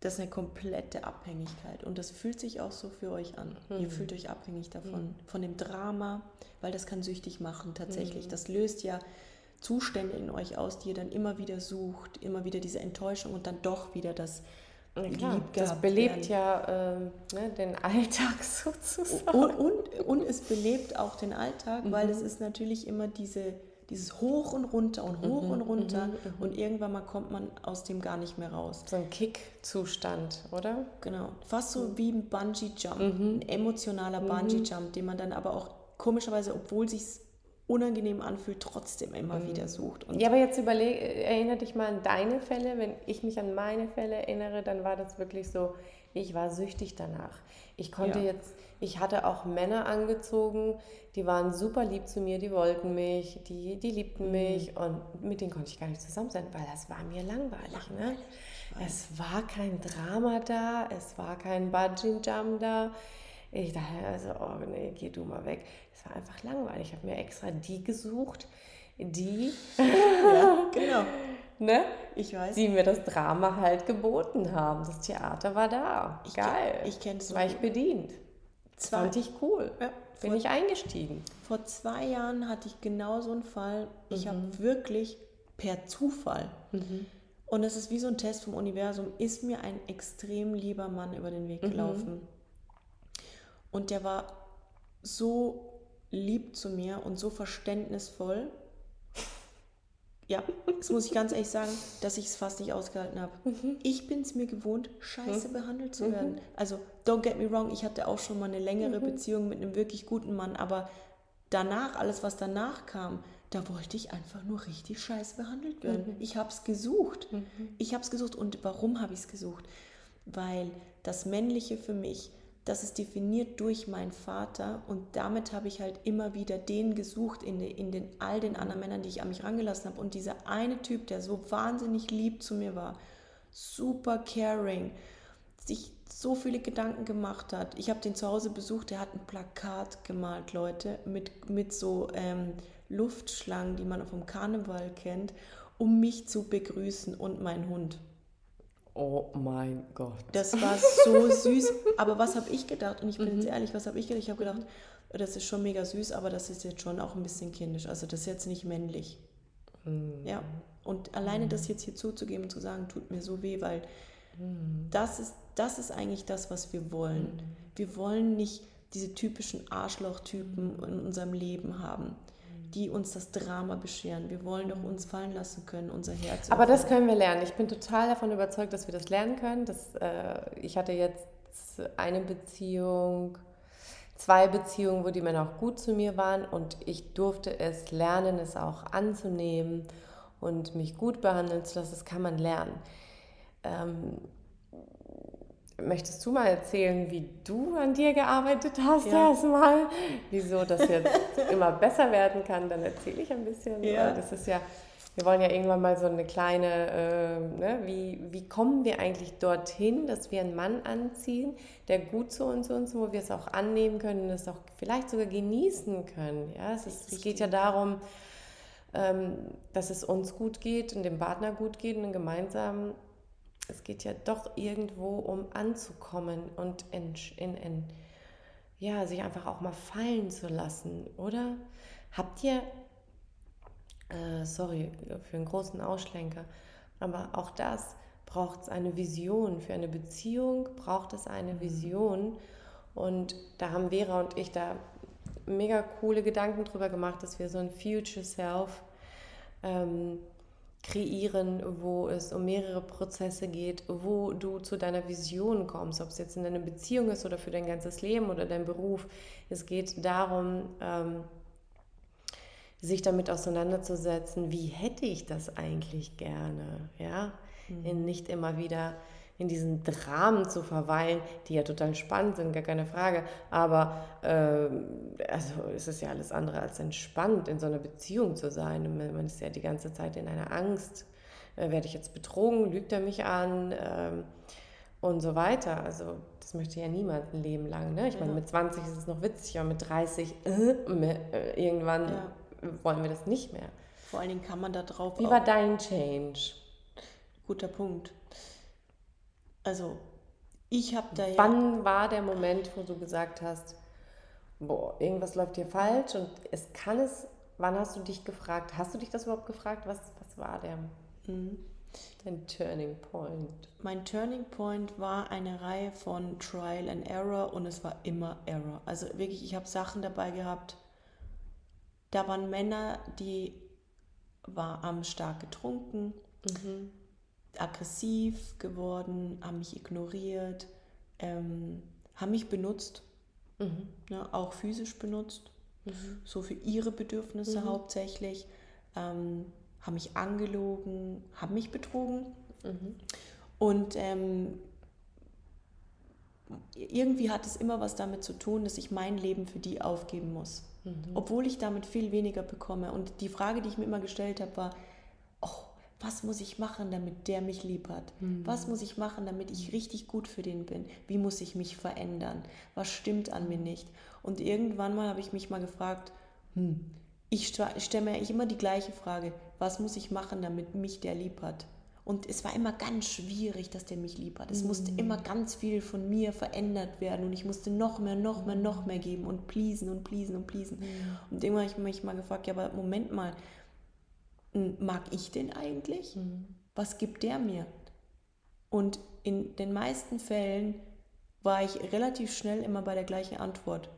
das ist eine komplette Abhängigkeit. Und das fühlt sich auch so für euch an. Mhm. Ihr fühlt euch abhängig davon, mhm. von dem Drama, weil das kann süchtig machen tatsächlich. Mhm. Das löst ja Zustände in euch aus, die ihr dann immer wieder sucht, immer wieder diese Enttäuschung und dann doch wieder das ja, klar, das belebt werden. ja ähm, ne, den Alltag (laughs) sozusagen. Und, und, und, es belebt auch den Alltag, mhm. weil es ist natürlich immer diese, dieses Hoch und runter und hoch mhm, und runter mhm, mhm, und irgendwann mal kommt man aus dem gar nicht mehr raus. So ein Kick-Zustand, oder? Genau, fast so mhm. wie ein Bungee-Jump, mhm. ein emotionaler Bungee-Jump, den man dann aber auch komischerweise, obwohl sich unangenehm anfühlt, trotzdem immer mhm. wieder sucht. Und ja, aber jetzt überleg, erinnere dich mal an deine Fälle. Wenn ich mich an meine Fälle erinnere, dann war das wirklich so, ich war süchtig danach. Ich konnte ja. jetzt, ich hatte auch Männer angezogen, die waren super lieb zu mir, die wollten mich, die, die liebten mhm. mich und mit denen konnte ich gar nicht zusammen sein, weil das war mir langweilig. Ne? Es war kein Drama da, es war kein Budging-Jump da. Ich dachte also, oh nee, geh du mal weg. Es war einfach langweilig. Ich habe mir extra die gesucht, die, ja, genau. (laughs) ne? Ich weiß. Die mir das Drama halt geboten haben. Das Theater war da. Ich Geil. ich kenne es. War ich bedient. Zwei. Fand ich cool. Ja, Bin ich eingestiegen. Vor zwei Jahren hatte ich genau so einen Fall. Ich mhm. habe wirklich per Zufall. Mhm. Und es ist wie so ein Test vom Universum, ist mir ein extrem lieber Mann über den Weg mhm. gelaufen. Mhm. Und der war so lieb zu mir und so verständnisvoll. Ja, das muss ich ganz ehrlich sagen, dass ich es fast nicht ausgehalten habe. Mhm. Ich bin es mir gewohnt, scheiße mhm. behandelt zu werden. Mhm. Also, don't get me wrong, ich hatte auch schon mal eine längere mhm. Beziehung mit einem wirklich guten Mann, aber danach, alles was danach kam, da wollte ich einfach nur richtig scheiße behandelt werden. Mhm. Ich habe es gesucht. Ich habe es gesucht. Und warum habe ich es gesucht? Weil das Männliche für mich das ist definiert durch meinen Vater und damit habe ich halt immer wieder den gesucht in, den, in den, all den anderen Männern, die ich an mich rangelassen habe. Und dieser eine Typ, der so wahnsinnig lieb zu mir war, super caring, sich so viele Gedanken gemacht hat. Ich habe den zu Hause besucht, der hat ein Plakat gemalt, Leute, mit, mit so ähm, Luftschlangen, die man vom Karneval kennt, um mich zu begrüßen und meinen Hund. Oh mein Gott. Das war so (laughs) süß. Aber was habe ich gedacht? Und ich bin mhm. jetzt ehrlich, was habe ich gedacht? Ich habe gedacht, das ist schon mega süß, aber das ist jetzt schon auch ein bisschen kindisch. Also das ist jetzt nicht männlich. Mhm. Ja. Und alleine das jetzt hier zuzugeben und zu sagen, tut mir so weh, weil mhm. das, ist, das ist eigentlich das, was wir wollen. Mhm. Wir wollen nicht diese typischen Arschlochtypen in unserem Leben haben die uns das Drama bescheren. Wir wollen doch uns fallen lassen können, unser Herz. Aber das können wir lernen. Ich bin total davon überzeugt, dass wir das lernen können. Das, äh, ich hatte jetzt eine Beziehung, zwei Beziehungen, wo die Männer auch gut zu mir waren und ich durfte es lernen, es auch anzunehmen und mich gut behandeln zu lassen. Das kann man lernen. Ähm, Möchtest du mal erzählen, wie du an dir gearbeitet hast ja. erstmal? Wieso das jetzt (laughs) immer besser werden kann, dann erzähle ich ein bisschen. Ja. Das ist ja, wir wollen ja irgendwann mal so eine kleine, äh, ne, wie, wie kommen wir eigentlich dorthin, dass wir einen Mann anziehen, der gut zu uns ist, wo wir es auch annehmen können und es auch vielleicht sogar genießen können. Ja, es, ist, es geht ja darum, ähm, dass es uns gut geht und dem Partner gut geht und gemeinsam, es geht ja doch irgendwo um anzukommen und in, in, in, ja, sich einfach auch mal fallen zu lassen, oder? Habt ihr, äh, sorry für einen großen Ausschlenker, aber auch das braucht es eine Vision. Für eine Beziehung braucht es eine. Vision. Und da haben Vera und ich da mega coole Gedanken drüber gemacht, dass wir so ein Future Self ähm, kreieren, wo es um mehrere Prozesse geht, wo du zu deiner Vision kommst, ob es jetzt in deiner Beziehung ist oder für dein ganzes Leben oder dein Beruf. Es geht darum, ähm, sich damit auseinanderzusetzen, wie hätte ich das eigentlich gerne, ja, mhm. nicht immer wieder in diesen Dramen zu verweilen, die ja total spannend sind, gar keine Frage. Aber äh, also es ist ja alles andere als entspannt, in so einer Beziehung zu sein. Man ist ja die ganze Zeit in einer Angst. Äh, werde ich jetzt betrogen? Lügt er mich an? Ähm, und so weiter. Also das möchte ja niemand ein Leben lang. Ne? Ich ja. meine, mit 20 ist es noch witzig, aber mit 30 äh, äh, irgendwann ja. Wollen wir das nicht mehr. Vor allen Dingen kann man da drauf. Wie war dein Change? Guter Punkt. Also, ich habe da ja. Wann war der Moment, wo du gesagt hast, boah, irgendwas läuft hier falsch und es kann es. Wann hast du dich gefragt? Hast du dich das überhaupt gefragt? Was, was war der? Mhm. Dein Turning Point. Mein Turning Point war eine Reihe von Trial and Error und es war immer Error. Also wirklich, ich habe Sachen dabei gehabt. Da waren Männer, die war am stark getrunken. Mhm aggressiv geworden, haben mich ignoriert, ähm, haben mich benutzt, mhm. ne, auch physisch benutzt, mhm. so für ihre Bedürfnisse mhm. hauptsächlich, ähm, haben mich angelogen, haben mich betrogen. Mhm. Und ähm, irgendwie hat es immer was damit zu tun, dass ich mein Leben für die aufgeben muss. Mhm. Obwohl ich damit viel weniger bekomme. Und die Frage, die ich mir immer gestellt habe, war, was muss ich machen, damit der mich lieb hat? Mhm. Was muss ich machen, damit ich richtig gut für den bin? Wie muss ich mich verändern? Was stimmt an mir nicht? Und irgendwann mal habe ich mich mal gefragt, hm, ich stelle mir eigentlich immer die gleiche Frage, was muss ich machen, damit mich der lieb hat? Und es war immer ganz schwierig, dass der mich lieb hat. Es mhm. musste immer ganz viel von mir verändert werden und ich musste noch mehr, noch mehr, noch mehr geben und pleasen und pleasen und pleasen. Mhm. Und irgendwann habe ich mich mal gefragt, ja, aber Moment mal, mag ich den eigentlich? Mhm. Was gibt der mir? Und in den meisten Fällen war ich relativ schnell immer bei der gleichen Antwort.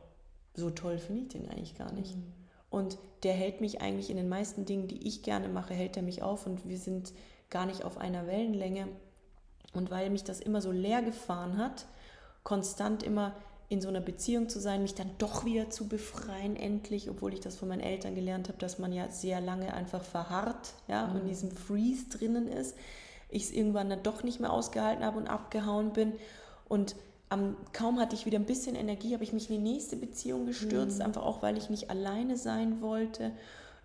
So toll finde ich den eigentlich gar nicht. Mhm. Und der hält mich eigentlich in den meisten Dingen, die ich gerne mache, hält er mich auf und wir sind gar nicht auf einer Wellenlänge. Und weil mich das immer so leer gefahren hat, konstant immer in so einer Beziehung zu sein, mich dann doch wieder zu befreien, endlich, obwohl ich das von meinen Eltern gelernt habe, dass man ja sehr lange einfach verharrt, ja, mhm. in diesem Freeze drinnen ist. Ich es irgendwann dann doch nicht mehr ausgehalten habe und abgehauen bin. Und um, kaum hatte ich wieder ein bisschen Energie, habe ich mich in die nächste Beziehung gestürzt, mhm. einfach auch, weil ich nicht alleine sein wollte.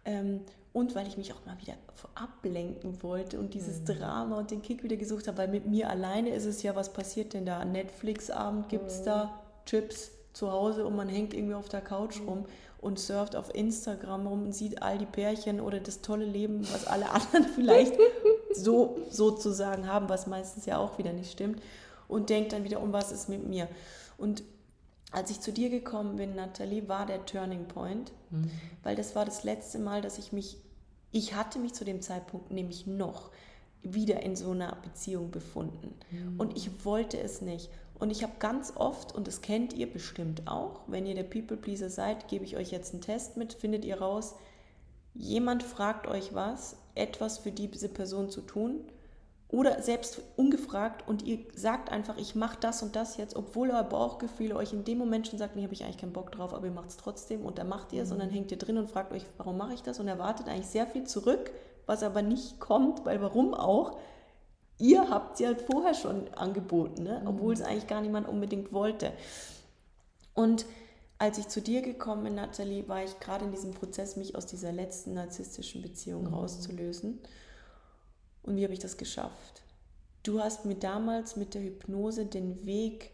Ähm, und weil ich mich auch mal wieder ablenken wollte und dieses mhm. Drama und den Kick wieder gesucht habe, weil mit mir alleine ist es ja, was passiert denn da? Netflix-Abend gibt es mhm. da, Chips zu Hause und man hängt irgendwie auf der Couch rum und surft auf Instagram rum und sieht all die Pärchen oder das tolle Leben, was alle (laughs) anderen vielleicht (laughs) so sozusagen haben, was meistens ja auch wieder nicht stimmt und denkt dann wieder, um was ist mit mir. Und als ich zu dir gekommen bin, Nathalie, war der Turning Point, mhm. weil das war das letzte Mal, dass ich mich, ich hatte mich zu dem Zeitpunkt nämlich noch wieder in so einer Beziehung befunden. Mhm. Und ich wollte es nicht. Und ich habe ganz oft, und das kennt ihr bestimmt auch, wenn ihr der People Pleaser seid, gebe ich euch jetzt einen Test mit, findet ihr raus, jemand fragt euch was, etwas für diese Person zu tun, oder selbst ungefragt und ihr sagt einfach, ich mache das und das jetzt, obwohl euer Bauchgefühl euch in dem Moment schon sagt, nee, habe ich eigentlich keinen Bock drauf, aber ihr macht es trotzdem und dann macht ihr es mhm. und dann hängt ihr drin und fragt euch, warum mache ich das und erwartet eigentlich sehr viel zurück, was aber nicht kommt, weil warum auch, ihr habt es ja vorher schon angeboten, ne? Mhm. obwohl es eigentlich gar niemand unbedingt wollte. Und als ich zu dir gekommen bin, Nathalie, war ich gerade in diesem Prozess, mich aus dieser letzten narzisstischen Beziehung mhm. rauszulösen. Und wie habe ich das geschafft? Du hast mir damals mit der Hypnose den Weg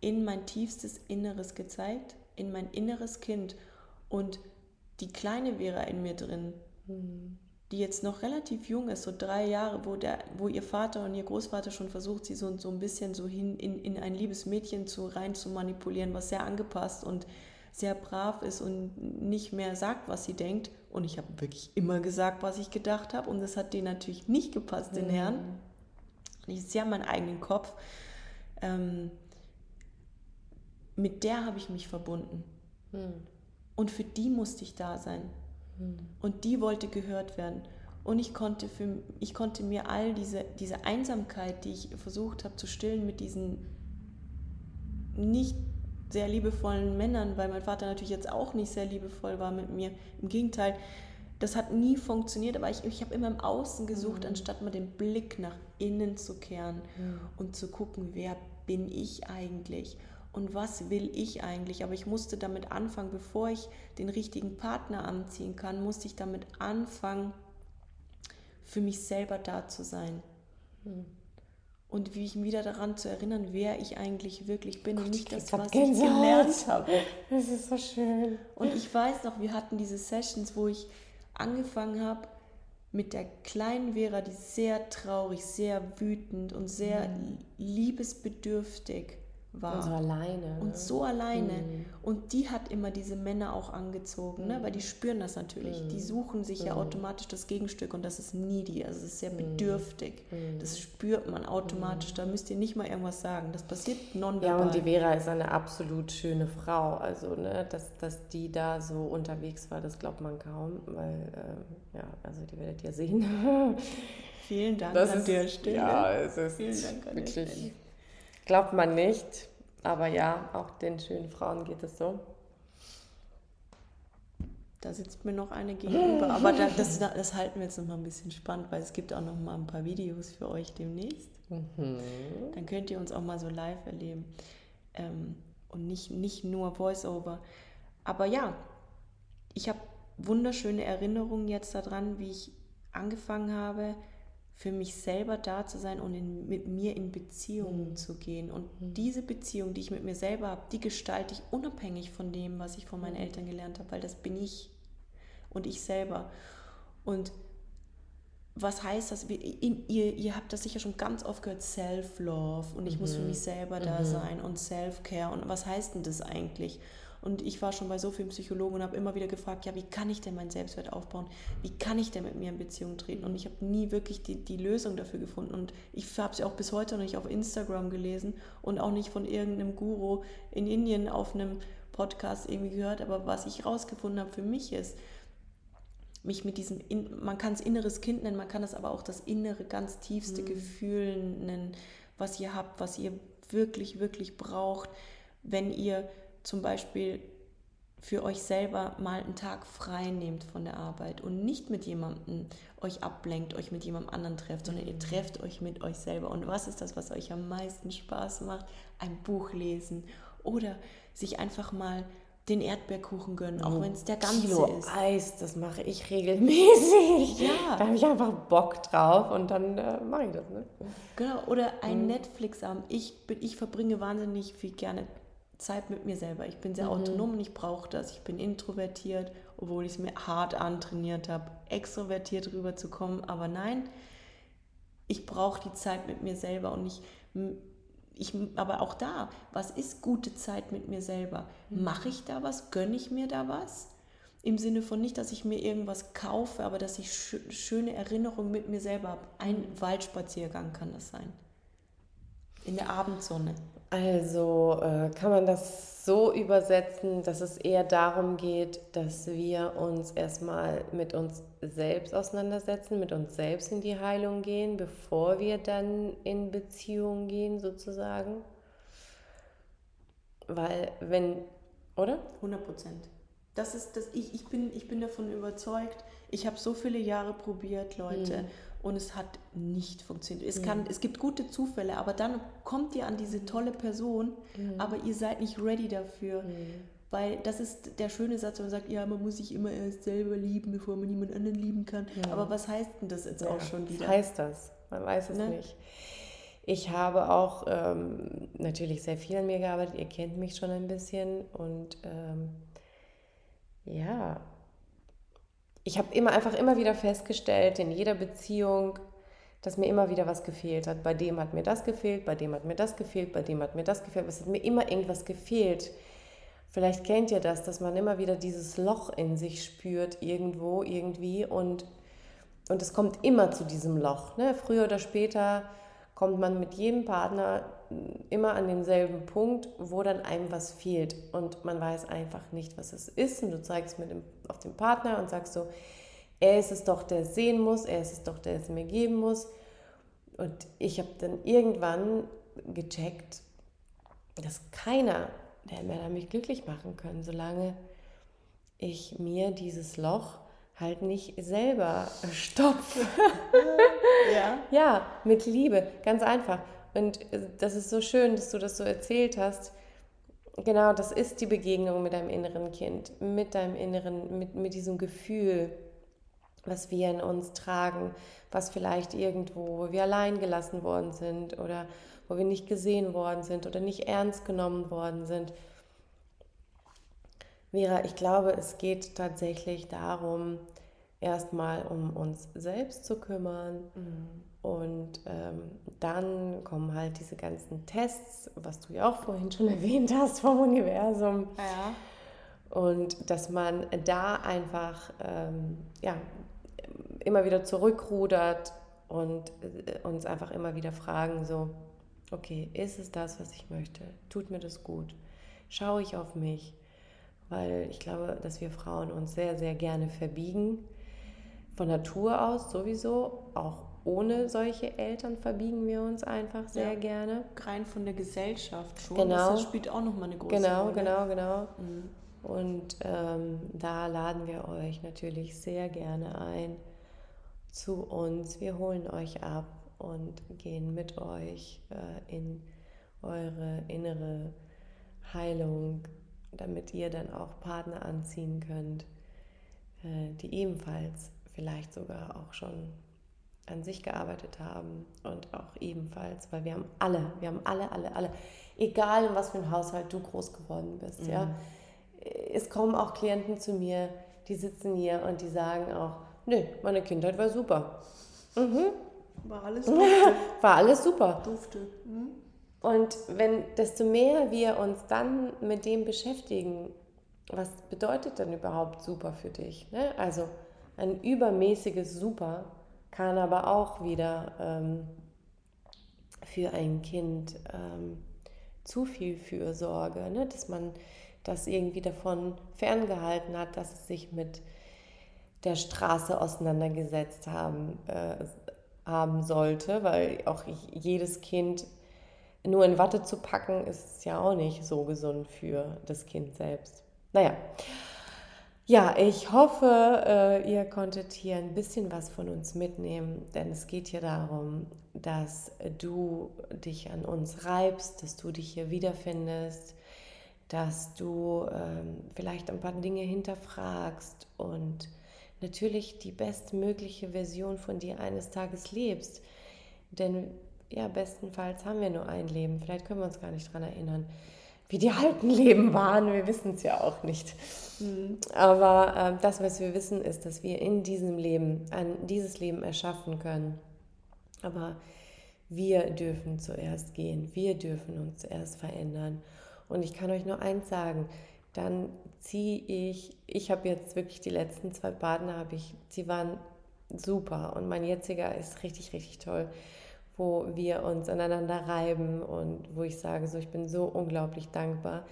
in mein tiefstes Inneres gezeigt, in mein inneres Kind. Und die kleine Vera in mir drin, die jetzt noch relativ jung ist, so drei Jahre, wo, der, wo ihr Vater und ihr Großvater schon versucht, sie so, so ein bisschen so hin in, in ein liebes Mädchen zu, rein zu manipulieren, was sehr angepasst und sehr brav ist und nicht mehr sagt, was sie denkt. Und ich habe wirklich immer gesagt, was ich gedacht habe. Und das hat denen natürlich nicht gepasst, mhm. den Herrn. Und ich sehe meinen eigenen Kopf. Ähm, mit der habe ich mich verbunden. Mhm. Und für die musste ich da sein. Mhm. Und die wollte gehört werden. Und ich konnte, für, ich konnte mir all diese, diese Einsamkeit, die ich versucht habe zu stillen mit diesen nicht sehr liebevollen Männern, weil mein Vater natürlich jetzt auch nicht sehr liebevoll war mit mir. Im Gegenteil, das hat nie funktioniert, aber ich, ich habe immer im Außen gesucht, mhm. anstatt mal den Blick nach innen zu kehren mhm. und zu gucken, wer bin ich eigentlich und was will ich eigentlich. Aber ich musste damit anfangen, bevor ich den richtigen Partner anziehen kann, musste ich damit anfangen, für mich selber da zu sein. Mhm und wie ich mich wieder daran zu erinnern, wer ich eigentlich wirklich bin Gott, und nicht das, was ich gelernt habe. Das ist so schön. Und ich weiß noch, wir hatten diese Sessions, wo ich angefangen habe mit der kleinen Vera, die sehr traurig, sehr wütend und sehr mhm. liebesbedürftig war. Und so alleine. Und ne? so alleine. Mhm. Und die hat immer diese Männer auch angezogen, ne? weil die spüren das natürlich. Mhm. Die suchen sich ja mhm. automatisch das Gegenstück und das ist needy, also es ist sehr mhm. bedürftig. Mhm. Das spürt man automatisch. Da müsst ihr nicht mal irgendwas sagen. Das passiert nonverbal. Ja, und die Vera ist eine absolut schöne Frau. Also, ne, dass, dass die da so unterwegs war, das glaubt man kaum, weil, äh, ja, also die werdet ihr sehen. Vielen Dank das an ist, der Stelle. Ja, es ist Vielen Dank an wirklich, der Stelle. Glaubt man nicht. Aber ja, auch den schönen Frauen geht es so. Da sitzt mir noch eine gegenüber. Aber das, das halten wir jetzt noch mal ein bisschen spannend, weil es gibt auch noch mal ein paar Videos für euch demnächst. Mhm. Dann könnt ihr uns auch mal so live erleben. Ähm, und nicht, nicht nur Voice-Over. Aber ja, ich habe wunderschöne Erinnerungen jetzt daran, wie ich angefangen habe, für mich selber da zu sein und in, mit mir in Beziehungen mhm. zu gehen. Und mhm. diese Beziehung, die ich mit mir selber habe, die gestalte ich unabhängig von dem, was ich von meinen mhm. Eltern gelernt habe, weil das bin ich und ich selber. Und was heißt das? In, ihr, ihr habt das sicher schon ganz oft gehört, Self-Love und ich muss für mhm. mich selber da mhm. sein und Self-Care. Und was heißt denn das eigentlich? Und ich war schon bei so vielen Psychologen und habe immer wieder gefragt, ja, wie kann ich denn meinen Selbstwert aufbauen? Wie kann ich denn mit mir in Beziehung treten? Und ich habe nie wirklich die, die Lösung dafür gefunden. Und ich habe sie auch bis heute noch nicht auf Instagram gelesen und auch nicht von irgendeinem Guru in Indien auf einem Podcast irgendwie gehört. Aber was ich rausgefunden habe für mich ist, mich mit diesem, man kann es inneres Kind nennen, man kann es aber auch das innere, ganz tiefste mhm. Gefühl nennen, was ihr habt, was ihr wirklich, wirklich braucht, wenn ihr zum Beispiel für euch selber mal einen Tag frei nehmt von der Arbeit und nicht mit jemandem euch ablenkt, euch mit jemandem anderen trefft, sondern ihr mhm. trefft euch mit euch selber. Und was ist das, was euch am meisten Spaß macht? Ein Buch lesen oder sich einfach mal den Erdbeerkuchen gönnen, auch oh, wenn es der ganze Kilo ist. Eis, das mache ich regelmäßig. Ja. Da habe ich einfach Bock drauf und dann äh, mache ich das. Ne? Genau, oder ein mhm. Netflix-Abend. Ich, ich verbringe wahnsinnig viel gerne Zeit mit mir selber. Ich bin sehr mhm. autonom und ich brauche das. Ich bin introvertiert, obwohl ich es mir hart antrainiert habe, extrovertiert rüberzukommen. Aber nein, ich brauche die Zeit mit mir selber und ich, ich, aber auch da, was ist gute Zeit mit mir selber? Mhm. Mache ich da was? Gönne ich mir da was? Im Sinne von nicht, dass ich mir irgendwas kaufe, aber dass ich sch schöne Erinnerungen mit mir selber habe. Ein. Waldspaziergang kann das sein. In der Abendsonne. Also äh, kann man das so übersetzen, dass es eher darum geht, dass wir uns erstmal mit uns selbst auseinandersetzen, mit uns selbst in die Heilung gehen, bevor wir dann in Beziehung gehen sozusagen. Weil wenn, oder? 100 Prozent. Das ist das, ich, ich, bin, ich bin davon überzeugt, ich habe so viele Jahre probiert, Leute. Mhm und es hat nicht funktioniert. Es, kann, mhm. es gibt gute Zufälle, aber dann kommt ihr an diese tolle Person, mhm. aber ihr seid nicht ready dafür. Mhm. Weil das ist der schöne Satz, wenn man sagt, ja, man muss sich immer erst selber lieben, bevor man jemand anderen lieben kann. Aber was heißt denn das jetzt ja, auch schon wieder? Was heißt das? Man weiß es ne? nicht. Ich habe auch ähm, natürlich sehr viel an mir gearbeitet. Ihr kennt mich schon ein bisschen und ähm, ja, ich habe immer einfach immer wieder festgestellt, in jeder Beziehung, dass mir immer wieder was gefehlt hat. Bei dem hat mir das gefehlt, bei dem hat mir das gefehlt, bei dem hat mir das gefehlt. Es hat mir immer irgendwas gefehlt. Vielleicht kennt ihr das, dass man immer wieder dieses Loch in sich spürt, irgendwo, irgendwie. Und, und es kommt immer zu diesem Loch. Ne? Früher oder später kommt man mit jedem Partner immer an denselben Punkt, wo dann einem was fehlt und man weiß einfach nicht, was es ist und du zeigst mit dem, auf den Partner und sagst so, er ist es doch, der es sehen muss, er ist es doch, der es mir geben muss. Und ich habe dann irgendwann gecheckt, dass keiner der mehr mich glücklich machen können, solange ich mir dieses Loch halt nicht selber stopfe. (laughs) ja. ja, mit Liebe, ganz einfach. Und äh, das ist so schön, dass du das so erzählt hast. Genau, das ist die Begegnung mit deinem inneren Kind, mit deinem inneren, mit, mit diesem Gefühl, was wir in uns tragen, was vielleicht irgendwo, wo wir allein gelassen worden sind oder wo wir nicht gesehen worden sind oder nicht ernst genommen worden sind. Vera, ich glaube, es geht tatsächlich darum, erstmal um uns selbst zu kümmern. Mhm. Und ähm, dann kommen halt diese ganzen Tests, was du ja auch vorhin schon (laughs) erwähnt hast vom Universum. Ja. Und dass man da einfach ähm, ja, immer wieder zurückrudert und äh, uns einfach immer wieder fragen, so, okay, ist es das, was ich möchte? Tut mir das gut? Schaue ich auf mich? Weil ich glaube, dass wir Frauen uns sehr, sehr gerne verbiegen von Natur aus sowieso, auch ohne solche Eltern verbiegen wir uns einfach sehr ja, gerne. Rein von der Gesellschaft schon. Genau. Das spielt auch nochmal eine große genau, Rolle. Genau, genau, genau. Mhm. Und ähm, da laden wir euch natürlich sehr gerne ein zu uns. Wir holen euch ab und gehen mit euch äh, in eure innere Heilung, damit ihr dann auch Partner anziehen könnt, äh, die ebenfalls vielleicht sogar auch schon an sich gearbeitet haben und auch ebenfalls, weil wir haben alle, wir haben alle, alle, alle, egal in was für ein Haushalt du groß geworden bist, mhm. ja. Es kommen auch Klienten zu mir, die sitzen hier und die sagen auch, nö, meine Kindheit war super. Mhm. War alles (laughs) dufte. war alles super. Dufte. Mhm. Und wenn, desto mehr wir uns dann mit dem beschäftigen, was bedeutet denn überhaupt super für dich? Ne? Also ein übermäßiges Super kann aber auch wieder ähm, für ein Kind ähm, zu viel Fürsorge, ne? dass man das irgendwie davon ferngehalten hat, dass es sich mit der Straße auseinandergesetzt haben, äh, haben sollte, weil auch jedes Kind nur in Watte zu packen, ist ja auch nicht so gesund für das Kind selbst. Naja, ja, ich hoffe, äh, ihr konntet hier ein bisschen was von uns mitnehmen, denn es geht hier darum, dass du dich an uns reibst, dass du dich hier wiederfindest, dass du ähm, vielleicht ein paar Dinge hinterfragst und natürlich die bestmögliche Version von dir eines Tages lebst. Denn ja, bestenfalls haben wir nur ein Leben, vielleicht können wir uns gar nicht daran erinnern wie die alten Leben waren. Wir wissen es ja auch nicht. Aber äh, das, was wir wissen, ist, dass wir in diesem Leben, ein, dieses Leben erschaffen können. Aber wir dürfen zuerst gehen. Wir dürfen uns zuerst verändern. Und ich kann euch nur eins sagen, dann ziehe ich, ich habe jetzt wirklich die letzten zwei Partner, habe ich, sie waren super und mein jetziger ist richtig, richtig toll wo wir uns aneinander reiben und wo ich sage, so ich bin so unglaublich dankbar,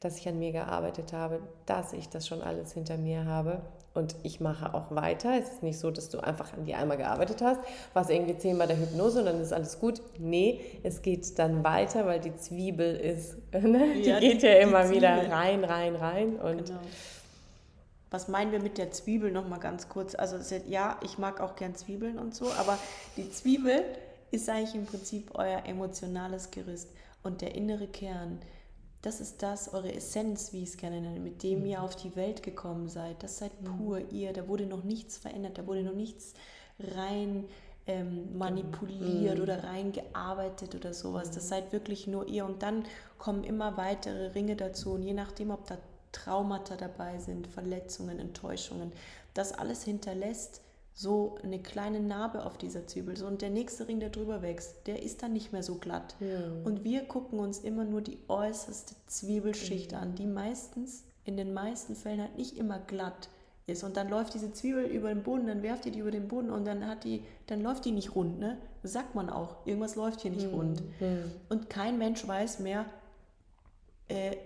dass ich an mir gearbeitet habe, dass ich das schon alles hinter mir habe. Und ich mache auch weiter. Es ist nicht so, dass du einfach an dir einmal gearbeitet hast, warst irgendwie zehnmal der Hypnose und dann ist alles gut. Nee, es geht dann weiter, weil die Zwiebel ist, (laughs) ne? die ja, geht die, ja immer wieder rein, rein, rein. Und genau. Was meinen wir mit der Zwiebel nochmal ganz kurz? Also ja, ich mag auch gern Zwiebeln und so, aber die Zwiebel ist eigentlich im Prinzip euer emotionales Gerüst und der innere Kern. Das ist das, eure Essenz, wie ich es gerne nenne, mit dem ihr mhm. auf die Welt gekommen seid. Das seid mhm. pur ihr. Da wurde noch nichts verändert, da wurde noch nichts rein ähm, manipuliert mhm. oder reingearbeitet oder sowas. Das seid wirklich nur ihr. Und dann kommen immer weitere Ringe dazu. Und je nachdem, ob da Traumata dabei sind, Verletzungen, Enttäuschungen. Das alles hinterlässt so eine kleine Narbe auf dieser Zwiebel. So, und der nächste Ring, der drüber wächst, der ist dann nicht mehr so glatt. Ja. Und wir gucken uns immer nur die äußerste Zwiebelschicht mhm. an, die meistens, in den meisten Fällen halt nicht immer glatt ist. Und dann läuft diese Zwiebel über den Boden, dann werft ihr die über den Boden und dann hat die, dann läuft die nicht rund, ne? Das sagt man auch. Irgendwas läuft hier nicht mhm. rund. Mhm. Und kein Mensch weiß mehr, äh,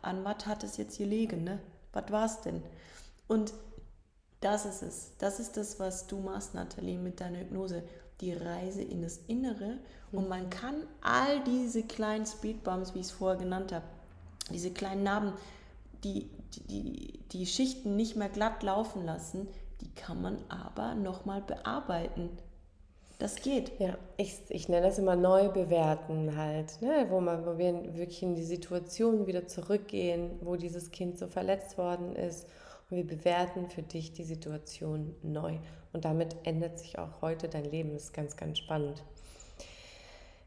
an was hat es jetzt gelegen, ne? Was war es denn? Und das ist es. Das ist das, was du machst, Nathalie, mit deiner Hypnose. Die Reise in das Innere. Und mhm. man kann all diese kleinen Speedbumps, wie ich es vorher genannt habe, diese kleinen Narben, die, die, die Schichten nicht mehr glatt laufen lassen, die kann man aber nochmal bearbeiten. Das geht. Ja, ich, ich nenne das immer neu bewerten halt, ne? wo, man, wo wir wirklich in die Situation wieder zurückgehen, wo dieses Kind so verletzt worden ist und wir bewerten für dich die Situation neu. Und damit ändert sich auch heute dein Leben. Das ist ganz, ganz spannend.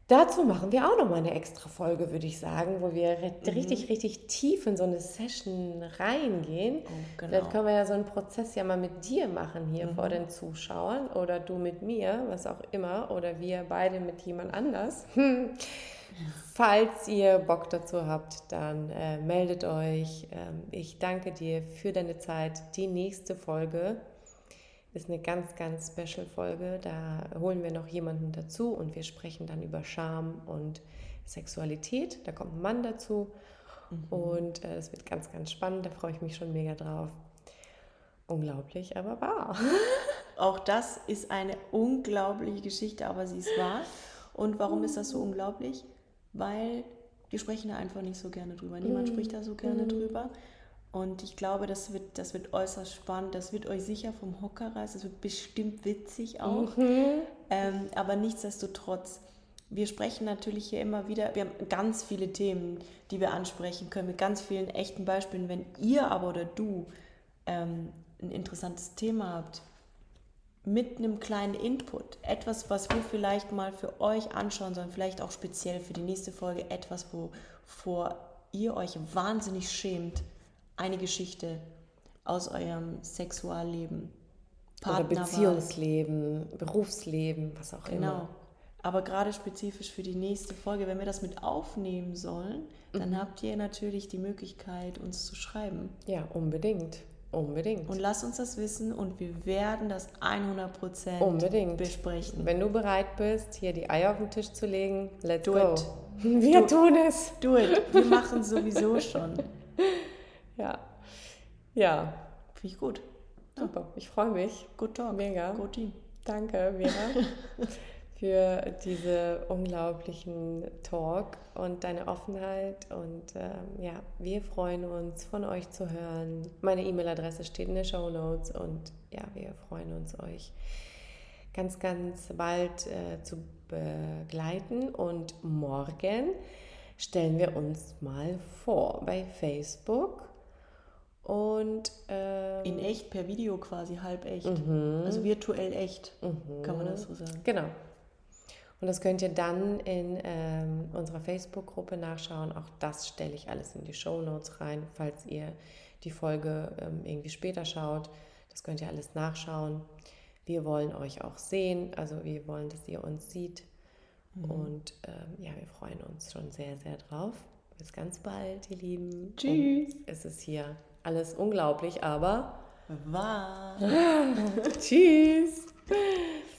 Dazu machen wir auch noch mal eine extra Folge, würde ich sagen, wo wir mhm. richtig, richtig tief in so eine Session reingehen. Oh, genau. Vielleicht können wir ja so einen Prozess ja mal mit dir machen hier mhm. vor den Zuschauern oder du mit mir, was auch immer, oder wir beide mit jemand anders. Falls ihr Bock dazu habt, dann äh, meldet euch. Ähm, ich danke dir für deine Zeit. Die nächste Folge ist eine ganz, ganz special Folge. Da holen wir noch jemanden dazu und wir sprechen dann über Scham und Sexualität. Da kommt ein Mann dazu mhm. und es äh, wird ganz, ganz spannend. Da freue ich mich schon mega drauf. Unglaublich, aber wahr. (laughs) Auch das ist eine unglaubliche Geschichte, aber sie ist wahr. Und warum ist das so unglaublich? Weil wir sprechen da einfach nicht so gerne drüber. Niemand mhm. spricht da so gerne mhm. drüber. Und ich glaube, das wird, das wird äußerst spannend. Das wird euch sicher vom Hocker reißen. Das wird bestimmt witzig auch. Mhm. Ähm, aber nichtsdestotrotz, wir sprechen natürlich hier immer wieder, wir haben ganz viele Themen, die wir ansprechen können, mit ganz vielen echten Beispielen. Wenn ihr aber oder du ähm, ein interessantes Thema habt, mit einem kleinen Input, etwas, was wir vielleicht mal für euch anschauen sollen, vielleicht auch speziell für die nächste Folge, etwas, wovor ihr euch wahnsinnig schämt, eine Geschichte aus eurem Sexualleben, Oder Beziehungsleben, Berufsleben, was auch genau. immer. Genau. Aber gerade spezifisch für die nächste Folge, wenn wir das mit aufnehmen sollen, dann mhm. habt ihr natürlich die Möglichkeit, uns zu schreiben. Ja, unbedingt. Unbedingt. Und lass uns das wissen und wir werden das 100% Unbedingt. besprechen. Wenn du bereit bist, hier die Eier auf den Tisch zu legen, let's Do go. It. (laughs) Wir Do tun es. Do it. Wir machen sowieso schon. (laughs) Ja. Ja. Finde ich gut. Super. Ich freue mich. Good talk. Mega. Good team. Danke, Vera. (laughs) für diese unglaublichen Talk und deine Offenheit. Und ähm, ja, wir freuen uns, von euch zu hören. Meine E-Mail-Adresse steht in den Show Notes und ja, wir freuen uns, euch ganz, ganz bald äh, zu begleiten. Und morgen stellen wir uns mal vor bei Facebook. Und ähm, in echt per Video quasi halb echt. Mhm. Also virtuell echt, mhm. kann man das so sagen. Genau. Und das könnt ihr dann in ähm, unserer Facebook-Gruppe nachschauen. Auch das stelle ich alles in die Show Notes rein, falls ihr die Folge ähm, irgendwie später schaut. Das könnt ihr alles nachschauen. Wir wollen euch auch sehen, also wir wollen, dass ihr uns seht. Mhm. Und ähm, ja, wir freuen uns schon sehr, sehr drauf. Bis ganz bald, ihr Lieben. Tschüss. Und es ist hier alles unglaublich, aber wahr. (laughs) Tschüss. (laughs)